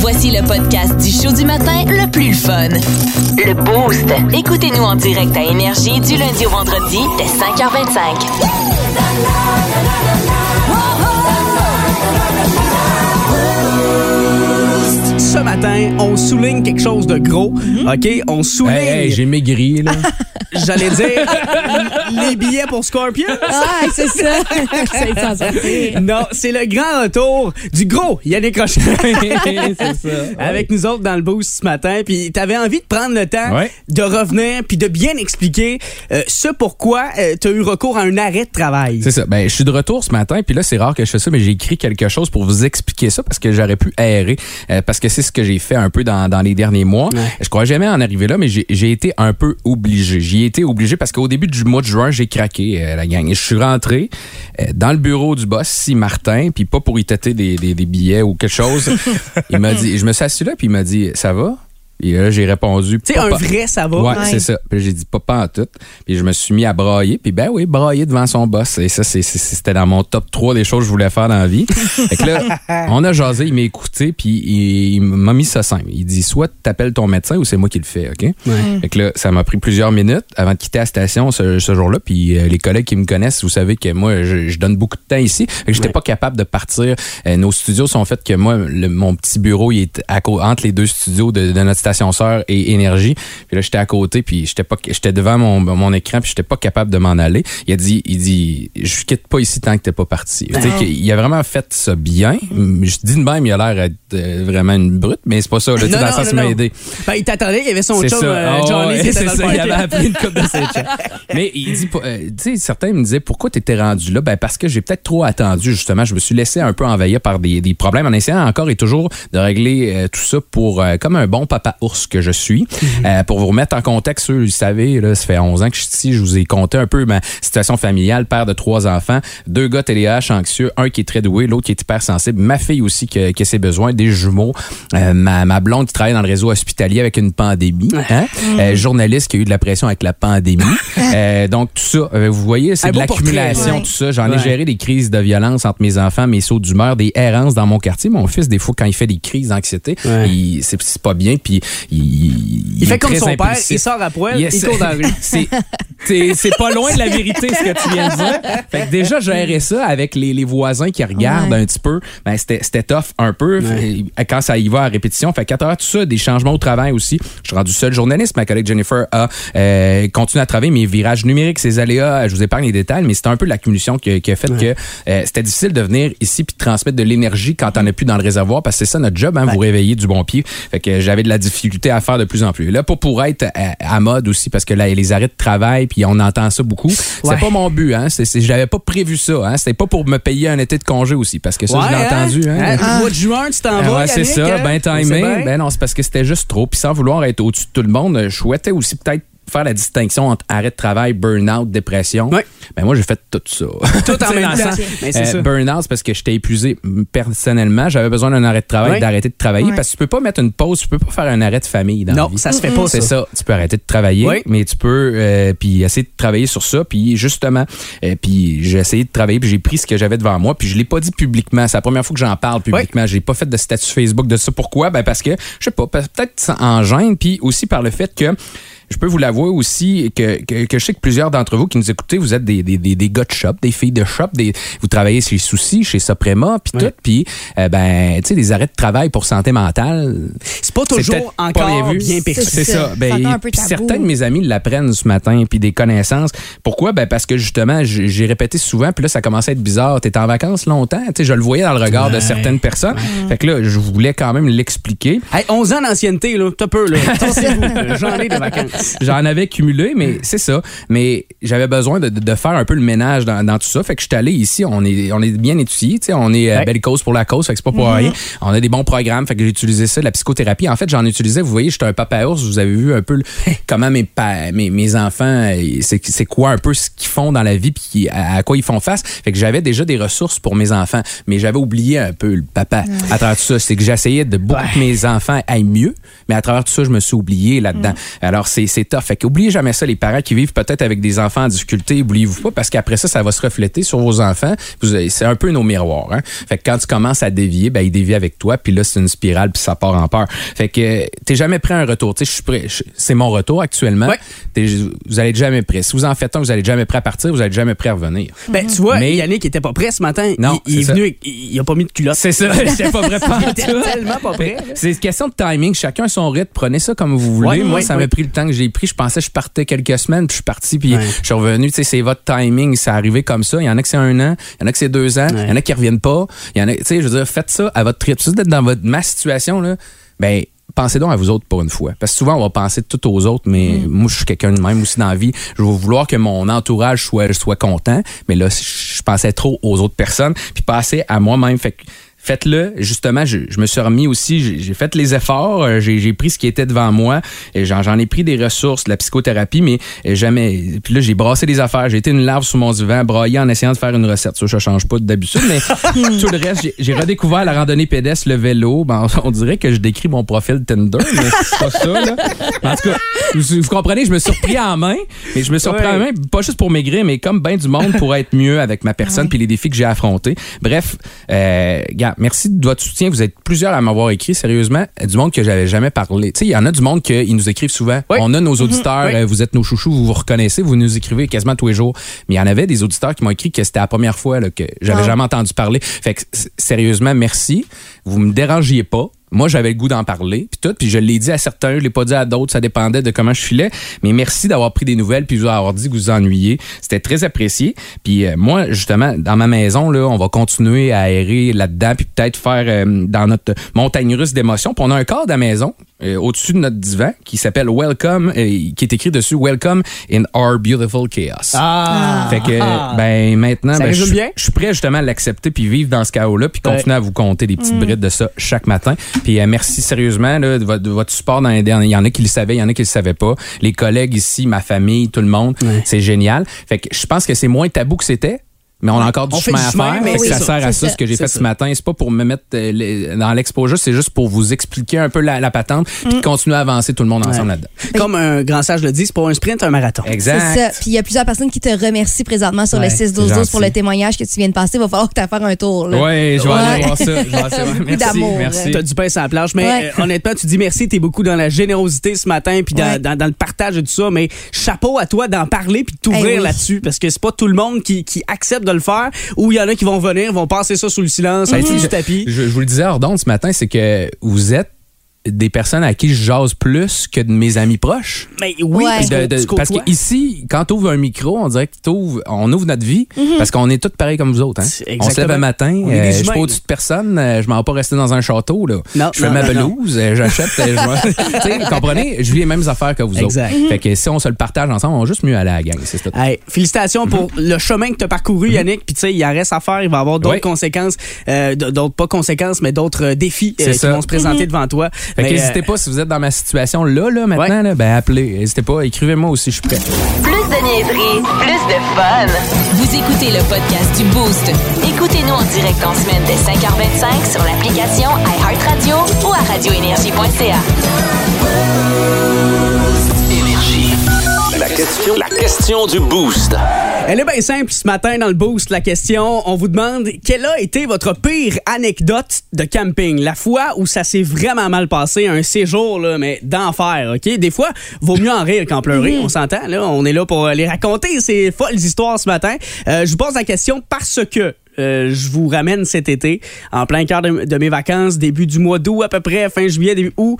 Voici le podcast du show du matin le plus fun. Le Boost. Écoutez-nous en direct à Énergie du lundi au vendredi dès 5h25. Ce matin, on souligne quelque chose de gros. OK? On souligne. Hey, hey, j'ai maigri, là. J'allais dire les billets pour Scorpion. Ah, c'est ça. c'est. Non, c'est le grand retour du gros Yannick Rochelle. c'est ça. Avec nous autres dans le boost ce matin. Puis t'avais envie de prendre le temps de revenir puis de bien expliquer euh, ce pourquoi tu t'as eu recours à un arrêt de travail. C'est ça. Ben, je suis de retour ce matin, puis là, c'est rare que je fais ça, mais j'ai écrit quelque chose pour vous expliquer ça parce que j'aurais pu errer, euh, parce que c'est ce que j'ai fait un peu dans, dans les derniers mois. Ouais. Je crois jamais en arriver là, mais j'ai j'ai été un peu obligé. J'y ai été obligé parce qu'au début du mois de juin, j'ai craqué, euh, la gang. Et je suis rentré euh, dans le bureau du boss, si Martin, puis pas pour y têter des, des, des billets ou quelque chose. il m'a dit, je me suis assis là, puis il m'a dit, ça va? Et là, j'ai répondu. Tu sais, un vrai, ça va. Ouais, Ouais. c'est ça. Puis j'ai dit pas pas en tout. Puis je me suis mis à brailler. Puis ben oui, brailler devant son boss. Et ça, c'était dans mon top 3 des choses que je voulais faire dans la vie. fait que là, on a jasé, il m'a écouté, puis il, il m'a mis ça simple. Il dit soit t'appelles ton médecin ou c'est moi qui le fais, OK? Fait que là, ça m'a pris plusieurs minutes avant de quitter la station ce, ce jour-là. Puis euh, les collègues qui me connaissent, vous savez que moi, je, je donne beaucoup de temps ici. Fait que j'étais pas capable de partir. Euh, nos studios sont faits que moi, le- mon petit bureau, il est à entre les deux studios de, de notre station sœur et Énergie. Puis là, j'étais à côté, puis j'étais pas, j'étais devant mon, mon écran, puis j'étais pas capable de m'en aller. Il a dit, il dit, je quitte pas ici tant que t'es pas parti. Qu'il- il a vraiment fait ça bien. Je dis de même, il a l'air d'être euh, vraiment une brute, mais c'est pas ça. Là, Non, dans le sens, non, il m'a aidé. Ben, il t'attendait, il y avait son chum ça. euh, Ah Johnny ouais, qui était c'est dans le ça. Il avait appelé une coupe de ses. Mais il dit, euh, tu sais, certains me disaient pourquoi tu étais rendu là? Ben parce que j'ai peut-être trop attendu justement. Je me suis laissé un peu envahir par des, des problèmes en essayant encore et toujours de régler euh, tout ça pour comme un bon papa ours que je suis. Euh, pour vous remettre en contexte, vous savez, là, ça fait 11 ans que je suis ici. Je vous ai compté un peu ma situation familiale, père de trois enfants, deux gars TDAH anxieux, un qui est très doué, l'autre qui est hypersensible, ma fille aussi qui a, qui a ses besoins, des jumeaux, euh, ma, ma blonde qui travaille dans le réseau hospitalier avec une pandémie, hein? Euh, journaliste qui a eu de la pression avec la pandémie. Donc tout ça, vous voyez, c'est de l'accumulation, ouais. tout ça. J'en ai géré des crises de violence entre mes enfants, mes sauts d'humeur, des errances dans mon quartier. Mon fils, des fois, quand il fait des crises d'anxiété, Ouais. c'est pas bien, puis il, Il fait comme son père, il sort à poil, Yes. il court dans la rue. C'est- pas loin de la vérité ce que tu viens de dire. Fait que déjà gérer ça avec les, les voisins qui regardent Ouais. un petit peu, ben c'était c'était tough un peu Ouais. Fait- quand ça y va à répétition. Fait qu'à travers tout ça, des changements au travail aussi. Je suis rendu seul journaliste. Ma collègue Jennifer a euh, continué à travailler mes virages numériques, ses aléas. Je vous épargne les détails, mais c'était un peu l'accumulation qui, a- qui a fait que euh, c'était difficile de venir ici puis de transmettre de l'énergie quand t'en as plus dans le réservoir parce que c'est ça notre job, hein, vous réveiller du bon pied. Fait que j'avais de la difficulté à faire de plus en plus. Là, pour pour être à, à mode aussi parce que là, les arrêts de travail puis on entend ça beaucoup. C'est Ouais. pas mon but, hein. C'est, c'est- j'avais pas prévu ça, hein. C'était pas pour me payer un été de congé aussi parce que ça, je l'ai Ouais, hein? entendu, hein. Hein, Au mois de juin, tu t'en Ah vas. ouais, c'est ça, hein? ben sait timé. bien. Ben non, c'est parce que c'était juste trop. Puis sans vouloir être au-dessus de tout le monde, je souhaitais aussi peut-être faire la distinction entre arrêt de travail, burn-out, dépression. Ouais. Ben moi, j'ai fait tout ça. Tout en même temps. c'est euh, ça. burn-out, c'est parce que j'étais épuisé personnellement. J'avais besoin d'un arrêt de travail, d'arrêter de travailler. Parce que tu peux pas mettre une pause, tu peux pas faire un arrêt de famille dans la Non, vie. ça se fait pas, C'est ça. ça. Tu peux arrêter de travailler, Oui. mais tu peux euh, puis essayer de travailler sur ça. Puis justement, euh, puis j'ai essayé de travailler, puis j'ai pris ce que j'avais devant moi, puis je l'ai pas dit publiquement. C'est la première fois que j'en parle publiquement. J'ai pas fait de statut Facebook de ça. Pourquoi? Ben parce que je sais pas, peut-être en gêne, puis aussi par le fait que je peux vous l'avouer aussi que, que, que je sais que plusieurs d'entre vous qui nous écoutez, vous êtes des, des, des, des gars de shop, des filles de shop, des, vous travaillez chez Souci, chez Suprema, puis tout, puis euh, ben, tu sais, des arrêts de travail pour santé mentale. C'est pas toujours encore pas vu. bien perçu. C'est ça. ça. Ben, certains de mes amis l'apprennent ce matin, puis des connaissances. Pourquoi? Ben parce que justement, j'ai répété souvent, puis là, ça commençait à être bizarre. T'es en vacances longtemps, tu sais, je le voyais dans le regard de certaines personnes. Fait que là, je voulais quand même l'expliquer. Hey, 11 ans d'ancienneté, là, t'as peu, là. J'en ai de vacances. J'en avais cumulé, mais c'est ça. Mais j'avais besoin de, faire un peu le ménage dans, dans tout ça. Fait que je suis allé ici. On est, on est bien étudié. tu sais, On est euh, Ouais. belle cause pour la cause. Fait que c'est pas pour rien. On a des bons programmes. Fait que j'ai utilisé ça, la psychothérapie. En fait, j'en utilisais. Vous voyez, j'étais un papa ours. Vous avez vu un peu le- comment mes, pa- mes, mes enfants, euh, c'est quoi un peu ce qu'ils font dans la vie puis à, à quoi ils font face. Fait que j'avais déjà des ressources pour mes enfants. Mais j'avais oublié un peu le papa à travers tout ça. C'est que j'essayais de beaucoup que mes enfants aillent mieux. Mais à travers tout ça, je me suis oublié là-dedans. Alors, c'est c'est tough. Fait qu'oubliez jamais ça, les parents qui vivent peut-être avec des enfants en difficulté, oubliez-vous pas, parce qu'après ça, ça va se refléter sur vos enfants. C'est un peu nos miroirs. Hein? Fait que quand tu commences à dévier, ben, ils dévient avec toi, puis là, c'est une spirale, puis ça part en peur. Fait que euh, t'es jamais prêt à un retour. Tu sais, je suis prêt. je- C'est mon retour actuellement. Ouais. Vous allez être jamais prêt. Si vous en faites un, vous allez être jamais prêt à partir, vous allez être jamais prêt à revenir. Ben, tu vois, Mais- Yannick était pas prêt ce matin. Non, il, il est venu, il, il a pas mis de culotte. C'est ça, j'étais pas prêt tellement pas prêt. C'est une question de timing. Chacun son rythme. Prenez ça comme vous voulez. Ouais, Moi, ouais, ça m'a pris le temps que j'ai pris. Je pensais que je partais quelques semaines, puis je suis parti, puis Ouais. je suis revenu. Tu sais, c'est votre timing. C'est arrivé comme ça. Il y en a que c'est un an, il y en a que c'est deux ans, il y en a qui reviennent pas. Il y en a, tu sais, je veux dire, faites ça à votre rythme. Si vous êtes dans votre, ma situation, là, ben, pensez donc à vous autres pour une fois. Parce que souvent, on va penser tout aux autres, mais moi, je suis quelqu'un de même aussi dans la vie. Je vais vouloir que mon entourage soit, soit content, mais là, je pensais trop aux autres personnes, puis pas assez à moi-même. Fait que faites-le. Justement, je, je me suis remis aussi, j'ai fait les efforts, euh, j'ai pris ce qui était devant moi, j'en ai pris des ressources, de la psychothérapie, mais euh, jamais. Puis là, j'ai brassé des affaires, j'ai été une larve sous mon divan, braillé en essayant de faire une recette. Ça, ça change pas d'habitude, mais tout le reste, j'ai- redécouvert la randonnée pédestre, le vélo. Ben, on dirait que je décris mon profil Tinder, mais c'est pas ça, là. En tout cas, vous, vous comprenez, je me suis repris en main, mais je me suis repris Ouais. en main, pas juste pour maigrir, mais comme bien du monde pour être mieux avec ma personne puis les défis que j'ai affrontés. Bref, euh, gars, merci de votre soutien. Vous êtes plusieurs à m'avoir écrit, sérieusement, du monde que j'avais jamais parlé. Tu sais, il y en a du monde qui nous écrivent souvent. Oui. On a nos auditeurs, Oui. euh, vous êtes nos chouchous, vous vous reconnaissez, vous nous écrivez quasiment tous les jours. Mais il y en avait des auditeurs qui m'ont écrit que c'était la première fois là, que j'avais Ah. jamais entendu parler. Fait que, sérieusement, merci. Vous me dérangiez pas. Moi, j'avais le goût d'en parler, puis tout, puis je l'ai dit à certains, je l'ai pas dit à d'autres, ça dépendait de comment je filais. Mais merci d'avoir pris des nouvelles, puis vous avoir dit que vous vous ennuyiez. C'était très apprécié. Puis euh, moi, justement, dans ma maison, là, on va continuer à aérer là-dedans, puis peut-être faire euh, dans notre montagne russe d'émotions. Puis on a un cadre à la maison, euh, au-dessus de notre divan, qui s'appelle Welcome, euh, qui est écrit dessus Welcome in our beautiful chaos. Ah! Fait que, ben, maintenant, ben, je suis- prêt justement à l'accepter puis vivre dans ce chaos-là puis Ouais. continuer à vous compter des petites brides de ça chaque matin. Puis euh, merci sérieusement là, de, votre, de votre support dans les derniers. Il y en a qui le savaient, il y en a qui le savaient pas. Les collègues ici, ma famille, tout le monde, c'est génial. Fait que je pense que c'est moins tabou que c'était. Mais on a encore du On chemin à faire. mais oui, ça c'est sert à ça, ça. ce que j'ai fait ça. ce matin. C'est pas pour me mettre euh, les- dans l'exposure, c'est juste pour vous expliquer un peu la, la patente puis de continuer à avancer tout le monde ensemble Ouais. là-dedans. Comme un grand sage le dit, c'est pas un sprint, un marathon. Exact. C'est ça. Puis il y a plusieurs personnes qui te remercient présentement sur Ouais, le 6 12 c'est 12 pour le témoignage que tu viens de passer. Il va falloir que tu fasses un tour. Ouais, je vais aller voir ça. Je vais voir ça. Beaucoup Merci, merci. T'as du pain sur la planche, mais Ouais. euh, honnêtement, tu dis merci, t'es beaucoup dans la générosité ce matin, puis dans, Ouais. dans- dans le partage de tout ça, mais chapeau à toi d'en parler puis de t'ouvrir Eh oui. là-dessus, parce que c'est pas tout le monde qui, qui accepte de le faire, ou il y en a qui vont venir, vont passer ça sous le silence, Mhm. être du tapis. Je, je vous le disais hors d'onde ce matin, c'est que vous êtes des personnes à qui je jase plus que de mes amis proches. Mais oui, Ouais. parce, De- parce que ici, quand tu ouvres un micro, on dirait que on ouvre notre vie parce qu'on est tous pareils comme vous autres. Hein? On se lève un matin, euh, je suis pas au-dessus de personne, euh, je m'en vais pas rester dans un château. Là. Non, je fais non, ma pelouse, euh, j'achète. euh, je comprenez? Je vis les mêmes affaires que vous Exact. autres. Fait que si on se le partage ensemble, on va juste mieux aller à la gang. C'est tout. Hey, félicitations pour le chemin que tu as parcouru, Yannick. Puis tu sais, il en reste à faire. Il va y avoir d'autres Oui. conséquences, euh, d'autres pas conséquences, mais d'autres euh, défis euh, qui ça. vont se présenter devant toi. Fait n'hésitez euh, pas si vous êtes dans ma situation là, là maintenant, Ouais. là, ben appelez. N'hésitez pas, écrivez-moi aussi, je suis prêt. Plus de niaiserie, plus de fun. Vous écoutez le podcast du Boost. Écoutez-nous en direct en semaine dès 5h25 sur l'application iHeartRadio ou à radioénergie.ca. La question, la question du boost. Elle est bien simple ce matin dans le boost. La question, on vous demande quelle a été votre pire anecdote de camping, la fois où ça s'est vraiment mal passé, un séjour là, mais d'enfer, ok? Des fois, vaut mieux en rire qu'en pleurer. On s'entend là. On est là pour les raconter ces folles histoires ce matin. Euh, je vous pose la question parce que. euh, je vous ramène cet été, en plein cœur de, de mes vacances, début du mois d'août à peu près, fin juillet, début août.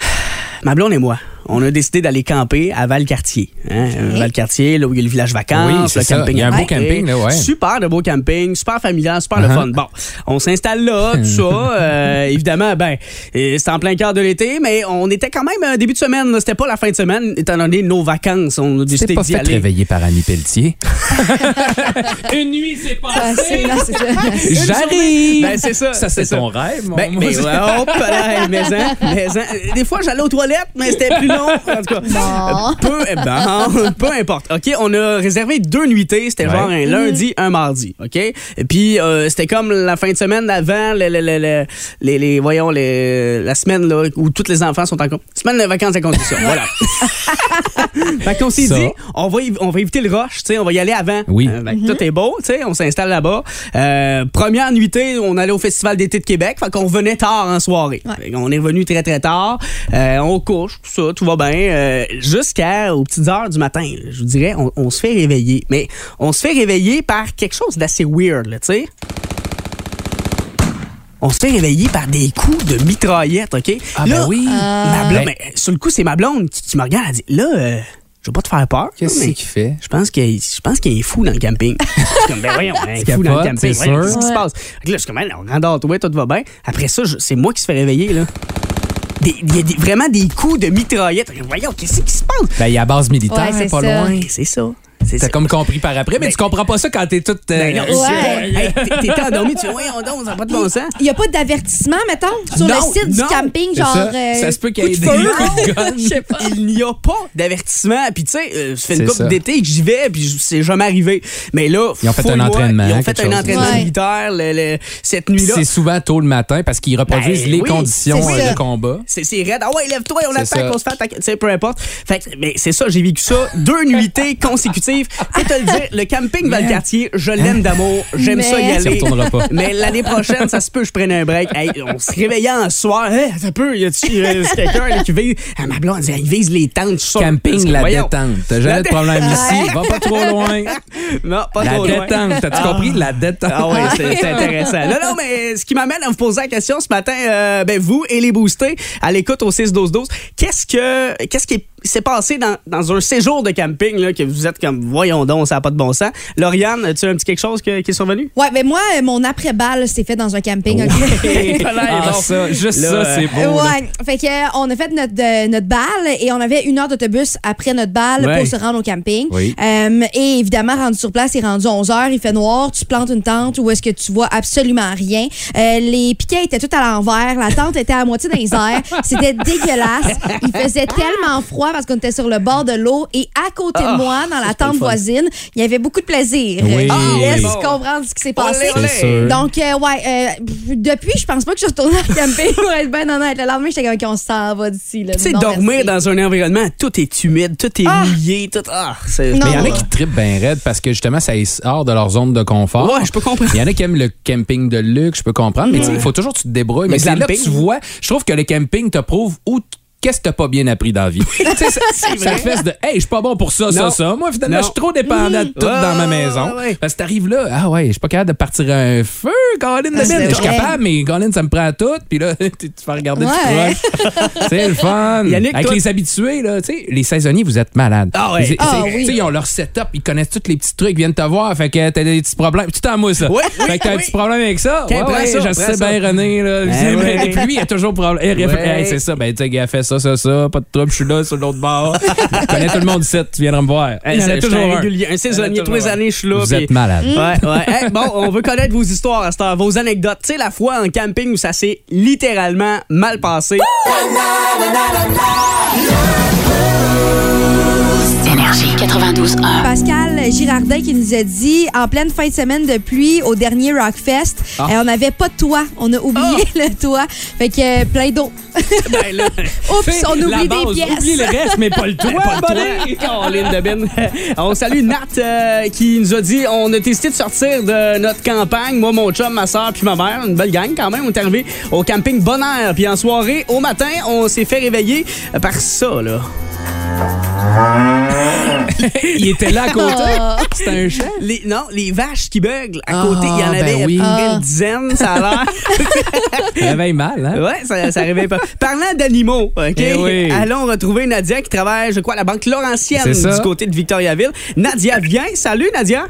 Ma blonde et moi, on a décidé d'aller camper à Valcartier. Hein? Valcartier, là où il y a le village vacances, Oui, c'est le ça. camping. Il y a un beau camping, là, ouais. Super de beau camping, super familial, super le Uh-huh. fun. Bon, on s'installe là, tout ça. euh, évidemment, ben, c'est en plein cœur de l'été, mais on était quand même euh, début de semaine. C'était pas la fin de semaine, étant donné nos vacances. On a décidé d'y fait aller. réveiller par Annie Pelletier. Une nuit, c'est Ah, ça. J'arrive! Ben, c'est ça. Ça, c'est ton rêve, mon Ben, mais, ouais, hop là, mais, hein, mais, hein. Des fois, j'allais aux toilettes, mais c'était plus long. En tout cas, Bon. peu, eh ben, peu importe. OK, on a réservé deux nuitées. C'était Ouais. genre un lundi, un mardi. OK? Et puis, euh, c'était comme la fin de semaine avant le- le- le- le- les, les- voyons, les, la semaine là, où tous les enfants sont en Semaine de vacances à condition. voilà. fait qu'on s'est Ça. dit, on va, on va éviter le rush, tu sais, on va y aller avant. Oui. Euh, que Tout est beau, tu sais, on s'installe là-bas. Euh, première nuitée, on allait au Festival d'été de Québec, fait qu'on venait tard en soirée. Ouais. Qu'on est revenu très très tard. Euh, on couche, tout ça, tout va bien. Euh, Jusqu'à aux petites heures du matin, je vous dirais, on, on se fait réveiller. Mais on se fait réveiller par quelque chose d'assez weird, tu sais. On se fait réveiller par des coups de mitraillette, OK? Ah, Là, ben oui. ma blonde- Ben- mais sur le coup, c'est ma blonde qui, qui me regarde, elle dit Là, euh, je veux pas te faire peur. Qu'est-ce qu'il fait? Je pense qu'il je pense qu'il est fou dans le camping. Je suis comme, ben voyons, Tu fou dans le camping. Qu'est-ce qui se passe? Là, je suis comme, on endort-toi, tout va bien. Après ça, c'est moi qui se fais réveiller, là. Il y a des- vraiment des coups de mitraillette. Voyons, qu'est-ce qui se passe? Ben, il y a base militaire, Ouais, c'est pas ça. loin. C'est ça. T'as ça. comme compris par après, mais Ben- tu comprends pas ça quand t'es toute. euh, Ben non, Ouais. Hey, t'es- endormi, tu fais, ouais, on dort, ça n'a pas de bon sens. Il n'y a pas d'avertissement, mettons, sur Non, le site non, du camping, c'est genre. ça. euh, Ça se peut qu'il y ait des. Je sais pas. Il n'y a pas d'avertissement. Puis, tu sais, euh, ça fait une C'est couple d'été que j'y vais, puis c'est jamais arrivé. Mais là, Ils ont fait un entraînement, Ils ont fait un entraînement militaire cette nuit-là. C'est souvent tôt le matin parce qu'ils reproduisent Ben les conditions euh, de combat. C'est c'est raide. Ah ouais, lève-toi, on attaque, on se fait attaquer. Tu sais, peu importe. Fait que, mais c'est ça, j'ai vécu ça. Deux nuitées consécutives. Faut te le dire, le camping Valcartier, je l'aime d'amour. J'aime ça y Tu aller. Mais l'année prochaine, ça se peut, je prenne un break. Hey, on se réveillait en soir. Hey, ça peut, y a-tu euh, quelqu'un là, qui vise. Ah, ma blonde, elle vise les tentes. sûr. Camping, la Voyons. détente. T'as jamais La de problème ici. Va pas trop loin. Non, pas La trop loin. détente. T'as-tu compris? La détente. Ah oui, c'est c'est intéressant. Non, non, mais ce qui m'amène à vous poser la question ce matin, euh, ben vous et les boostés, à l'écoute au 6-12-12, qu'est-ce que qu'est-ce qui s'est passé dans, dans un séjour de camping là, que vous êtes comme, voyons donc, ça n'a pas de bon sens. Lauriane, as-tu un petit quelque chose que- qui est survenu? Ouais, mais moi, mon après-balle s'est fait dans un camping. ok? Ah, ça, juste Là, ça, c'est beau. là. Ouais, fait que euh, on a fait notre euh, notre balle et on avait une heure d'autobus après notre balle Ouais. pour se rendre au camping. Oui. Euh, et évidemment, rendu sur place, il est rendu 11 heures, il fait noir, tu plantes une tente où est-ce que tu vois absolument rien. Euh, les piquets étaient tout à l'envers, la tente était à moitié dans les airs, c'était dégueulasse. Il faisait tellement froid parce qu'on était sur le bord de l'eau et à côté Ah, de moi, dans la tente voisine, il y avait beaucoup de plaisir. Oui. Je vous laisse Bon. comprendre ce qui s'est passé. Donc, euh, ouais, euh, depuis, je pense pas que je suis retournée en camping pour être bien honnête. Le lendemain, j'étais comme, OK, on s'en va d'ici. là. Tu sais, dormir dans un environnement, tout est humide, tout est Ah. mouillé, tout. Ah. Mais il y en a qui trippent bien raide parce que justement, ça les sort de leur zone de confort. Ouais, je peux comprendre. Il y en a qui aiment le camping de luxe, je peux comprendre. Mais il faut toujours que tu te débrouilles. Mais Le c'est là que tu vois. Je trouve que le camping te prouve où Qu'est-ce que t'as pas bien appris dans la vie? Ça, ça fait de Hey, je suis pas bon pour ça, ça, Non. ça. Moi, finalement, je suis trop dépendant de tout Ouais, dans ma maison. ouais. Parce que t'arrives là, ah ouais, je suis pas capable de partir un feu, Colin de Ah, bine. Je suis capable, mais Colin, ça me prend tout. Puis là, tu fais regarder Ouais. tout. C'est le fun. Yannick, Avec toi- les habitués, là, tu sais, les saisonniers, vous êtes malades. Ah ouais. Ils- Ah oui. tu sais, ils ont leur setup, ils connaissent tous les petits trucs, ils viennent te voir, fait que t'as des petits problèmes. Tu t'en moi ça. Oui, fait que t'as un oui. petit problème avec ça. Ouais, ouais, ça, je sais ça. bien, René, là. Mais- puis lui, il a toujours problème. Eh, c'est ça, ben, tu sais, gars, fait ça, ça, ça, pas de trouble, je suis là, sur l'autre bord. Je connais tout le monde ici, tu viendras me voir. Hey, a c'est- toujours un régulier, un saisonnier. a Tous les années, je suis là. Vous êtes malade. Ouais, ouais. Hey, bon, on veut connaître vos histoires à cette heure, vos anecdotes. Tu sais, la fois en camping où ça s'est littéralement mal passé. Énergie 92.1. Pascal Girardin qui nous a dit en pleine fin de semaine de pluie au dernier Rockfest, Ah. euh, on n'avait pas de toit. On a oublié le toit. Fait que euh, plein d'eau. Ben Oups, on la oublie base, des pièces. Oublie le reste, mais pas le toit, pas Ben. On salue Nat euh, qui nous a dit on a décidé de sortir de notre campagne, moi, mon chum, ma soeur puis ma mère, une belle gang quand même. On est arrivé au camping Bonheur. Puis en soirée, au matin, on s'est fait réveiller par ça, là. Il était là à côté. Ah. C'était un chat. Les, non, les vaches qui beuglent à Ah, côté, il y en ben avait oui. Ah. une dizaine, ça a l'air. Ça réveille mal, hein? Ouais, ça, ça réveille pas. Parlant d'animaux, OK? Eh oui. Allons retrouver Nadia qui travaille, je crois, à la Banque Laurentienne du côté de Victoriaville. Nadia, viens. Salut, Nadia.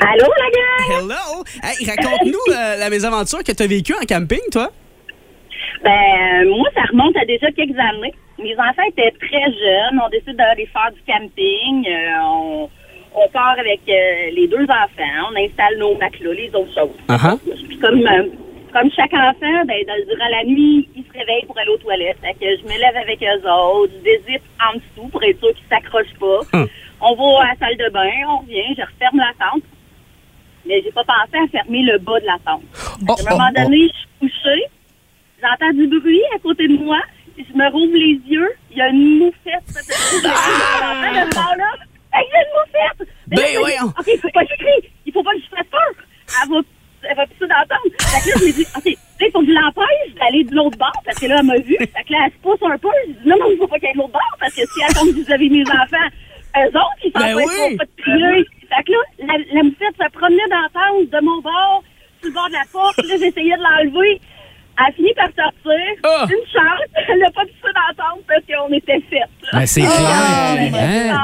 Allô, la gang? Hello. Hey, raconte-nous euh, la mésaventures que tu as vécue en camping, toi. Ben, moi, ça remonte à déjà quelques années. Mes enfants étaient très jeunes. On décide d'aller faire du camping. Euh, on, on part avec euh, les deux enfants. On installe nos matelas, les autres choses. Uh-huh. Puis comme, euh, comme chaque enfant, ben, dans- durant la nuit, ils se réveillent pour aller aux toilettes. Fait que je me lève avec eux autres. Je dézippe en dessous pour être sûr qu'ils s'accrochent pas. Hum. On va à la salle de bain, on revient, je referme la tente. Mais j'ai pas pensé à fermer le bas de la tente. Oh, à un moment oh, oh. donné, je suis couchée. J'entends du bruit à côté de moi. Je me rouvre les yeux. Il y a une moufette. Là. Hey, il y a une moufette! Mais Ben je voyons. OK, il faut pas que je crie. Il faut pas que je fasse peur. Elle va, elle va la tente. Fait que là, je me dis, OK, il faut que je l'empêche d'aller de l'autre bord parce que là, elle m'a vu. Fait que là, elle se pousse un peu. Je dis, non, non, il faut pas qu'elle aille de l'autre bord parce que si elle tombe vis-à-vis mes enfants, eux autres, ils s'en Ben vont oui. pas de crier. Fait que là, la, la moufette se promenait dans la tente de mon bord, sur le bord de la porte. Là, j'essayais de l'enlever. Elle a fini par sortir. Ah. Une chance. Elle n'a pas dans la tente parce qu'on était faites. là. Ben, c'est Ah, clair. on Hein?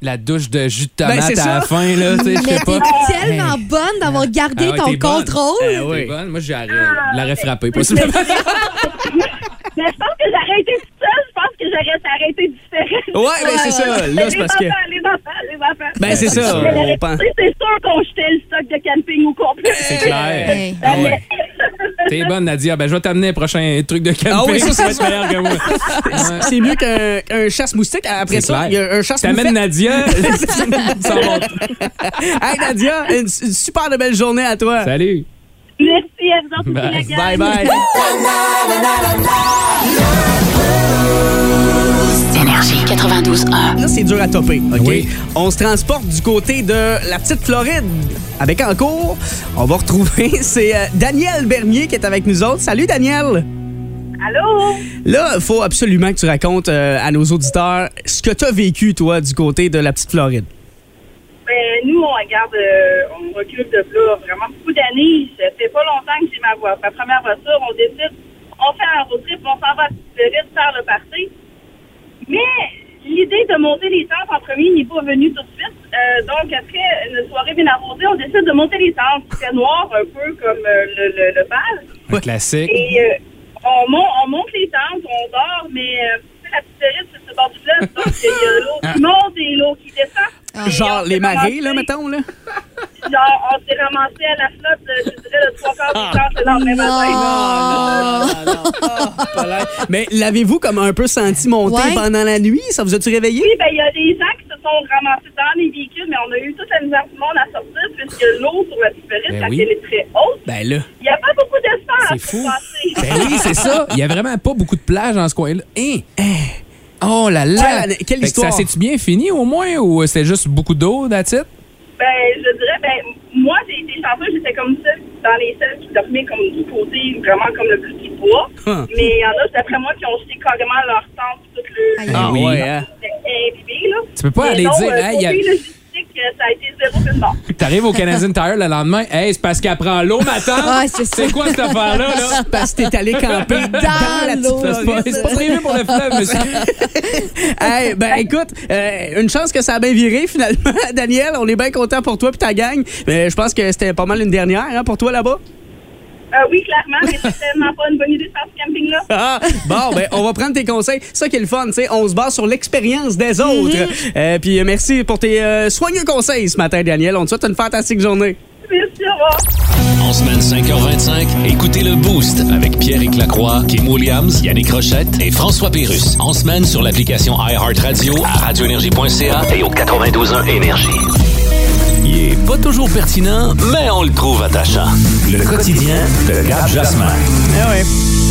La douche de jus de Ben, tomate c'est à la ça. fin, là, tu sais, je sais pas. t'es tellement bonne d'avoir gardé Ah ouais, ton bonne. contrôle. Ben T'es oui. bonne. Moi, j'aurais- je l'aurais frappé, possiblement. mais je pense que j'aurais été toute seule. Je pense que j'aurais arrêté différent. Ouais, ben, c'est ça. Là, Mais c'est les parce que. enfants, Les enfants, les enfants. Ben, c'est ça. Mais C'est sûr qu'on jetait le stock de camping au complet. C'est clair. Hey. Ah ouais. T'es bonne, Nadia. Ben, je vais t'amener un prochain truc de camping. Ah oui, ça, ça va c'est être meilleur que moi. Ouais. C'est mieux qu'un chasse-moustique. Après ça, il y a un chasse T'amènes Nadia. ça va. Hey Nadia, une, une super de belle journée à toi. Salut. Merci à vous Bye. Bye bye. Énergie 92.1. Là, c'est dur à topper, OK? Oui. On se transporte du côté de la petite Floride avec Encourt. On va retrouver, c'est euh, Daniel Bernier qui est avec nous autres. Salut, Daniel! Allô? Là, il faut absolument que tu racontes euh, à nos auditeurs ce que tu as vécu, toi, du côté de la petite Floride. Ben, nous, on regarde, euh, on recule de là vraiment beaucoup d'années. Ça fait pas longtemps que j'ai ma, voie- ma première voiture. On décide, on fait un road trip, on s'en va à Floride faire le party. Mais l'idée de monter les tentes en premier n'est pas venue tout de suite. Euh, donc, après une soirée bien arrosée, on décide de monter les tentes. Fait noir, un peu comme euh, le, le, le bal. Un classique. Et euh, on, monte, on monte les tentes, on dort, mais euh, la petite c'est le bord du fleuve. Donc, il y a l'eau qui monte et l'eau qui descend. Et Genre les marées, là, mettons, là? Genre, on s'est ramassé à la flotte, euh, je dirais, le trois quarts du temps, le lendemain matin. Ah, non, non. Ah, pas l'air. Mais l'avez-vous comme un peu senti monter Ouais. pendant la nuit? Ça vous a-tu réveillé? Oui, ben, il y a des gens qui se sont ramassés dans les véhicules, mais on a eu toute la misère du monde à sortir, puisque l'eau sur la Tiférite, Ben oui. elle est très haute, Ben là. il n'y a pas beaucoup d'espace. C'est fou. pour passer. Ben oui, c'est ça. Il y a vraiment pas beaucoup de plages dans ce coin-là. Hein? Oh là là! Quelle- quelle Fait que histoire? Ça s'est-tu bien fini au moins ou c'était juste beaucoup d'eau, that's it? Ben, je dirais, ben, moi, j'ai été chanceuse, j'étais comme ça, dans les celles qui dormaient comme du côté, vraiment comme le petit bois. Huh. Mais il y en a, d'après moi, qui ont jeté carrément leur tente, tout le. Ah oui. hein? Tu peux pas Mais aller non, dire, euh, hey, il y a- ça a été zéro de mort. T'arrives au Canadian Tire le lendemain, hey, c'est parce qu'elle prend l'eau, ma tante. Ouais, c'est ça. C'est quoi cette affaire-là, là? Parce que t'es allé camper dans, la l'eau. C'est pas, c'est pas prévu pour le fleuve, monsieur. Hey, ben écoute, euh, une chance que ça a bien viré finalement, Daniel. On est bien content pour toi et ta gang. Mais je pense que c'était pas mal une dernière hein, pour toi là-bas. Euh, oui, clairement, mais c'est tellement pas une bonne idée de faire ce camping-là. Ah, bon, ben on va prendre tes conseils. Ça qui est le fun, tu sais, on se base sur l'expérience des autres. Euh, puis euh, merci pour tes euh, soigneux conseils ce matin, Daniel. On te souhaite une fantastique journée. Merci, au revoir. En semaine 5h25, écoutez le Boost avec Pierre Lacroix, Kim Williams, Yannick Rochette et François Pérus. En semaine sur l'application iHeartRadio à radioénergie.ca et au 92.1 Énergie. Pas toujours pertinent, mais on le trouve attachant. Le quotidien de Gab Jasmin. Ah ouais.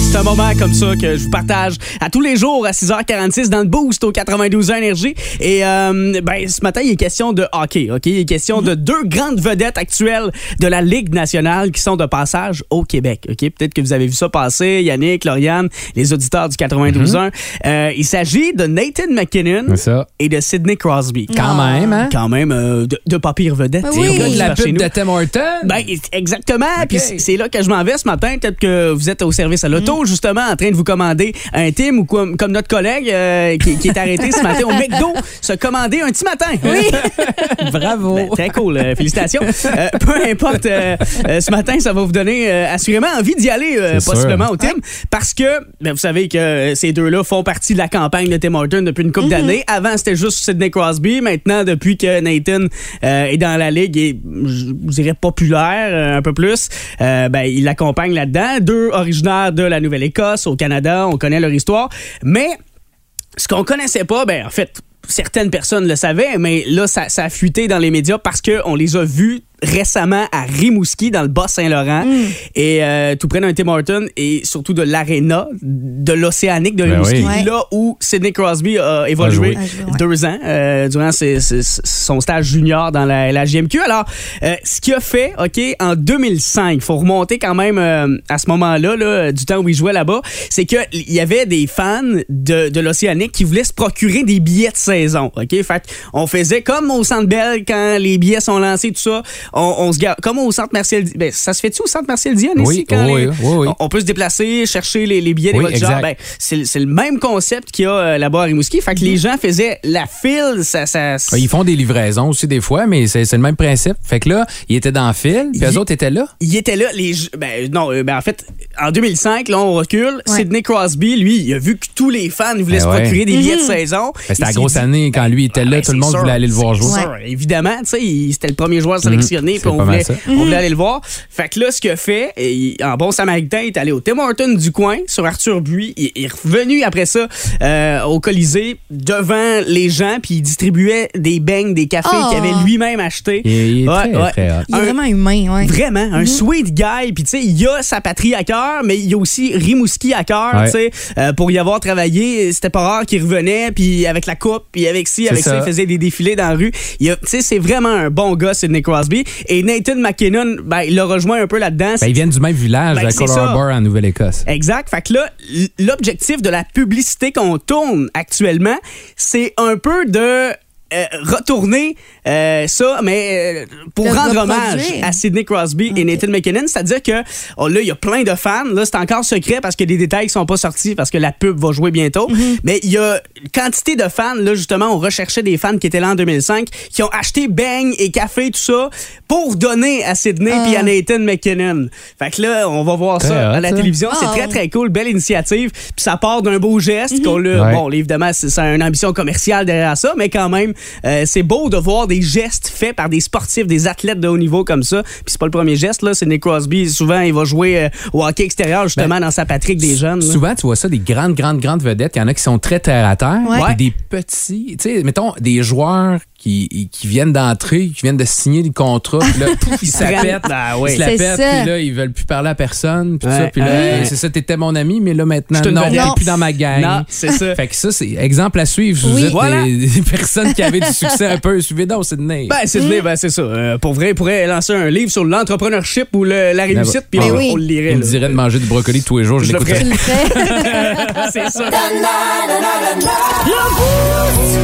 C'est un moment comme ça que je vous partage à tous les jours à 6h46 dans le boost au 92 énergie. Et euh, ben, ce matin, il est question de hockey. Ok, il est question de deux grandes vedettes actuelles de la Ligue nationale qui sont de passage au Québec. Ok, peut-être que vous avez vu ça passer, Yannick, Lauriane, les auditeurs du 92.1. Euh, il s'agit de Nathan McKinnon ça. et de Sidney Crosby. Quand même, hein? Quand même, euh, de, de pas pire vedettes. Ben oui. De la pub de Tim Horton. Ben, exactement. Puis c'est- là que je m'en vais ce matin. Peut-être que vous êtes au service à Mm. Justement, en train de vous commander un Tim ou comme, comme notre collègue euh, qui, qui est arrêté ce matin au McDo, se commander un petit matin. Oui. Bravo. Ben, très cool. euh, félicitations. Euh, peu importe, euh, euh, ce matin, ça va vous donner euh, assurément envie d'y aller, euh, possiblement sûr. au Tim, parce que ben, vous savez que ces deux-là font partie de la campagne de Tim Horton depuis une couple d'années. Avant, c'était juste Sidney Crosby. Maintenant, depuis que Nathan euh, est dans la ligue et, je vous dirais, populaire euh, un peu plus, euh, ben, il l'accompagne là-dedans. Deux originaires de la Nouvelle-Écosse, au Canada, on connaît leur histoire. Mais ce qu'on connaissait pas, ben en fait, certaines personnes le savaient, mais là, ça, ça a fuité dans les médias parce qu'on les a vus récemment à Rimouski, dans le Bas-Saint-Laurent, et euh, tout près d'un Tim Horton, et surtout de l'aréna de l'Océanique de Ben Rimouski, oui. là où Sidney Crosby a évolué joué. A joué, ouais. deux ans euh, durant ses- ses- son stage junior dans la, la GMQ. Alors, euh, ce qu'il a fait, OK, en 2005, faut remonter quand même euh, à ce moment-là, là, du temps où il jouait là-bas, c'est qu'il y avait des fans de, de l'Océanique qui voulaient se procurer des billets de saison, OK? Fait on faisait comme au Centre Bell quand les billets sont lancés, tout ça, on, on se garde, comme au Centre Martial ben, ça se fait-tu au Centre Martial Dion ici? Quand oui, les- oui, oui. On, on peut se déplacer, chercher les, les billets des voltigeurs. exact. Ben, c'est c'est le même concept qu'il y a euh, là-bas à Rimouski. Fait que les gens faisaient la file, ça... ça Ils font des livraisons aussi des fois, mais c'est c'est le même principe. Fait que là, ils étaient dans le fil, puis eux autres étaient là? il était là, les ben non, euh, ben en fait, en 2005, là on recule, Ouais. Sidney Crosby, lui, il a vu que tous les fans voulaient Eh se ouais. procurer des billets de Mhm. saison. Ben, C'était la grosse dit- année quand lui était là, Ben, tout le monde sûr, voulait aller le voir jouer. sûr, évidemment, tu sais, il- c'était le premier joueur sélectionné, Mhm. puis on voulait, on voulait aller le voir. Fait que là, ce qu'il a fait, il- en bon samaritain, il est allé au Tim Hortons du coin, sur Arthur Buis. Il, il est revenu après ça euh, au Colisée, devant les gens, puis il distribuait des beignes, des cafés Oh. qu'il avait lui-même achetés. Il, il est Ouais, très, ouais. très hot. Il est vraiment humain, ouais. Vraiment, un sweet guy. Puis, tu sais, il a sa patrie à cœur, mais il y a aussi Rimouski à cœur, Ouais. tu sais. Euh, pour y avoir travaillé, c'était pas rare qu'il revenait, puis avec la coupe, puis avec ci, avec ça. ça. il faisait des défilés dans la rue. Tu sais, c'est vraiment un bon gars, Sidney Crosby. Et Nathan McKinnon, ben, il l'a rejoint un peu là-dedans. Ben, ils viennent du même village, Ben, à ça. Colorado, en Nouvelle-Écosse. Exact. Fait que là, l'objectif de la publicité qu'on tourne actuellement, c'est un peu de euh, retourner euh, ça, mais euh, pour De rendre hommage à Sidney Crosby et Nathan McKinnon. C'est-à-dire que oh, là, il y a plein de fans. Là, c'est encore secret parce que les détails sont pas sortis parce que la pub va jouer bientôt. Mm-hmm. Mais il y a une quantité de fans. Là, justement, on recherchait des fans qui étaient là en 2005 qui ont acheté beignes et café, tout ça, pour donner à Sidney Ah. puis à Nathan McKinnon. Fait que là, on va voir ça à la ça. télévision. C'est Wow. très, très cool. Belle initiative. Puis ça part d'un beau geste Mhm. qu'on l'a. Ouais. Bon, évidemment, c'est une ambition commerciale derrière ça, mais quand même, euh, c'est beau de voir des gestes faits par des sportifs, des athlètes de haut niveau comme ça. Puis c'est pas le premier geste, là. C'est Nick Crosby. Souvent, il va jouer euh, au hockey extérieur, justement, dans sa patrie des jeunes. là. Souvent, tu vois ça, des grandes, grandes, grandes vedettes. Il y en a qui sont très terre à terre. Ouais. Des petits, tu sais, mettons, des joueurs qui, qui viennent d'entrer, qui viennent de signer le contrat. Puis là, ils se la prennent- pètent. Ah ouais. Ils se la C'est pètent, ça. puis là, ils veulent plus parler à personne. Puis tout ça. Puis là, Ouais. c'est ça, t'étais mon ami, mais là, maintenant, Je te le non, t'es plus dans ma gang. Non, c'est ça. Fait que ça, c'est exemple à suivre. Vous Oui. êtes Voilà. des, des personnes qui avaient du succès un peu. Suivez donc Sydney. Ben, Sidney, ben, c'est ça. Euh, pour vrai, il pourrait lancer un livre sur l'entrepreneurship ou le- la réussite, puis Ben on, oui. on le lirait. Il me dirait de manger du brocoli tous les jours. Je Je le l'écouterais. C'est ça.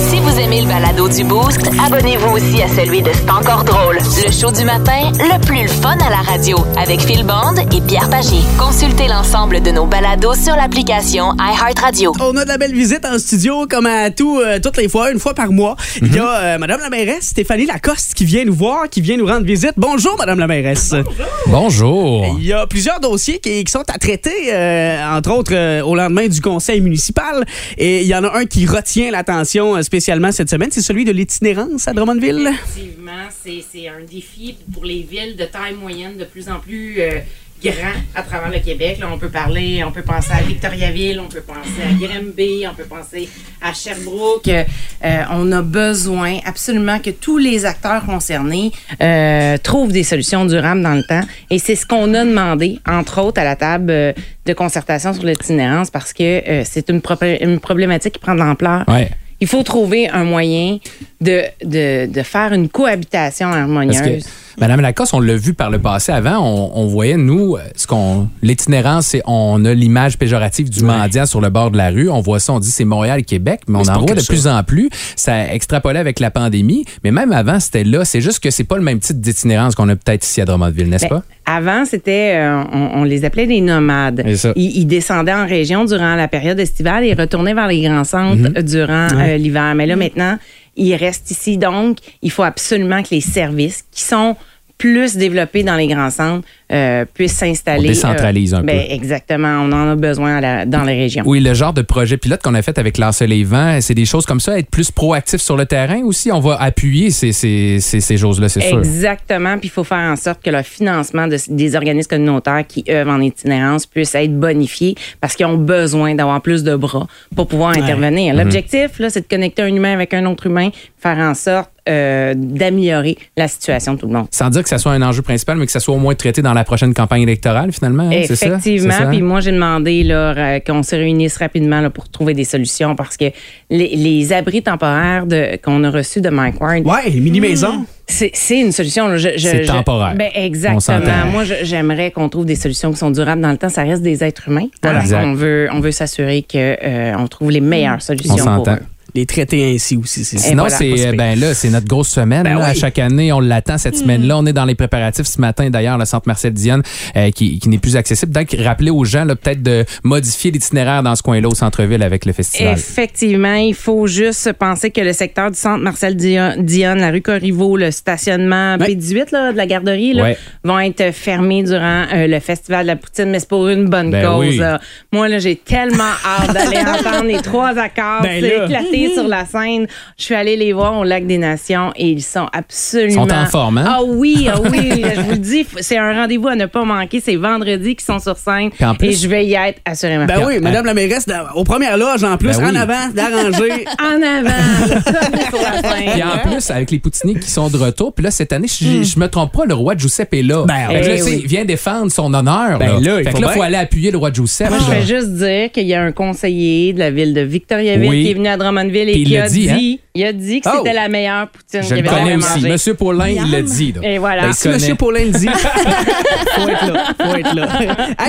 Si vous aimez le balado du Boost, abonnez-vous aussi à celui de C'est encore drôle. Le show du matin, le plus le fun à la radio, avec Phil Bond et Pierre Pagé. Consultez l'ensemble de nos balados sur l'application iHeartRadio. On a de la belle visite en studio, comme à tout, euh, toutes les fois, une fois par mois. Il y a euh, Madame la mairesse Stéphanie Lacoste qui vient nous voir, qui vient nous rendre visite. Bonjour, Madame la mairesse. Bonjour. Il y a plusieurs dossiers qui, qui sont à traiter, euh, entre autres euh, au lendemain du conseil municipal. Et il y en a un qui retient l'attention spécialement cette semaine, c'est celui de à Drummondville? Effectivement, c'est un défi pour les villes de taille moyenne de plus en plus euh, grand à travers le Québec. Là, on peut parler, on peut penser à Victoriaville, on peut penser à Grimby, on peut penser à Sherbrooke. Euh, on a besoin absolument que tous les acteurs concernés euh, trouvent des solutions durables dans le temps. Et c'est ce qu'on a demandé, entre autres, à la table euh, de concertation sur l'itinérance, parce que euh, c'est une, problématique qui prend de l'ampleur. Ouais. Il faut trouver un moyen de, de, de faire une cohabitation harmonieuse. Madame Lacoste, on l'a vu par le passé. Avant, on, on voyait, nous, ce qu'on l'itinérance, c'est on a l'image péjorative du mendiant sur le bord de la rue. On voit ça, on dit c'est Montréal et Québec, mais, on en voit de plus en plus. Ça extrapolait avec la pandémie, mais même avant, c'était là. C'est juste que c'est pas le même type d'itinérance qu'on a peut-être ici à Drummondville, n'est-ce Ben, pas? Avant, c'était, euh, on, on les appelait des nomades. Ils, ils descendaient en région durant la période estivale et retournaient vers les grands centres Mhm. euh, durant euh, l'hiver. Mais là, maintenant, ils restent ici. Donc, il faut absolument que les services qui sont plus développés dans les grands centres euh, puissent s'installer. On décentralise un ben, peu. Exactement. On en a besoin la- dans les régions. Oui, le genre de projet pilote qu'on a fait avec vents, c'est des choses comme ça, être plus proactif sur le terrain aussi. On va appuyer ces, ces, ces, ces choses-là, c'est sûr. Exactement. Puis il faut faire en sorte que le financement de- des organismes communautaires qui œuvrent en itinérance puisse être bonifié parce qu'ils ont besoin d'avoir plus de bras pour pouvoir intervenir. L'objectif, là, c'est de connecter un humain avec un autre humain, faire en sorte euh, d'améliorer la situation de tout le monde. Sans dire que ça soit un enjeu principal, mais que ça soit au moins traité dans la prochaine campagne électorale, finalement. hein? Effectivement. Puis moi, j'ai demandé euh, qu'on se réunisse rapidement là, pour trouver des solutions parce que les, les abris temporaires qu'on a reçus de Mike Ward, Ouais, mini-maison. C'est c'est une solution. C'est temporaire. Ben, exactement. Moi, j'aimerais qu'on trouve des solutions qui sont durables dans le temps. Ça reste des êtres humains. Voilà. On veut, on veut s'assurer que euh, on trouve les meilleures solutions On pour eux. Les traiter ainsi aussi. c'est- Sinon, voilà. c'est ben là, c'est notre grosse semaine. Ben là. À chaque année, on l'attend cette semaine-là. On est dans les préparatifs ce matin. D'ailleurs, le centre Marcel Dionne euh, qui, qui n'est plus accessible. Donc, rappeler aux gens là, peut-être de modifier l'itinéraire dans ce coin-là au centre-ville avec le festival. Effectivement, il faut juste penser que le secteur du centre Marcel Dion, Dionne, la rue Corriveau, le stationnement Ouais. P18 là, de la garderie là, Ouais. vont être fermés durant euh, le festival de la poutine, mais c'est pour une bonne Ben cause. Moi, là, j'ai tellement hâte d'aller entendre les trois accords Ben éclater sur la scène. Je suis allée les voir au Lac des Nations et ils sont absolument... Ils sont en forme, hein? Ah oui, ah oui, je vous le dis, c'est un rendez-vous à ne pas manquer. C'est vendredi qu'ils sont sur scène Puis en plus- et je vais y être assurément. Ben oui, Madame la mairesse, aux premières loges, en plus, Ben oui. en avant, d'arranger. En avant, sur la scène. Puis en plus, avec les poutiniers qui sont de retour, puis là, cette année, je, je me trompe pas, le roi Giuseppe est là. Ben, Fait là, oui. il vient défendre son honneur. Ben là. là, il fait faut que là, faut aller appuyer le roi Giuseppe. Moi, je là. fais juste dire qu'il y a un conseiller de la ville de Victoriaville Oui. qui est venu à Drummondville et il qui a dit, il a dit que c'était la meilleure poutine qu'il avait connais aussi. Monsieur Paulin, il l'a dit. là. Et voilà. Ben. Paulin le dit, faut être là. Faut être là.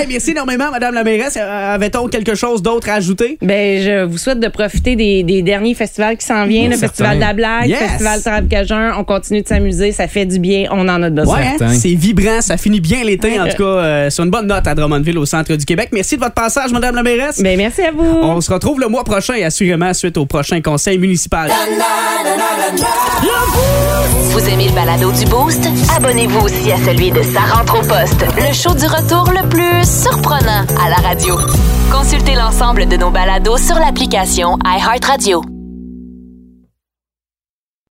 Merci énormément, Madame la mairesse. Avait-on quelque chose d'autre à ajouter? Ben, je vous souhaite de profiter des, derniers festivals qui s'en viennent, le. Festival de la blague, Yes. Festival Trab Cajun. On continue de s'amuser, ça fait du bien, on en a besoin. Ouais, c'est vibrant, ça finit bien l'été, en tout cas, euh, sur une bonne note à Drummondville, au centre du Québec. Merci de votre passage, Madame la mairesse. Merci à vous. On se retrouve le mois prochain, assurément, suite au conseil municipal. Vous aimez le balado du Boost? Abonnez-vous aussi à celui de Sa rentre au poste, le show du retour le plus surprenant à la radio. Consultez l'ensemble de nos balados sur l'application iHeartRadio.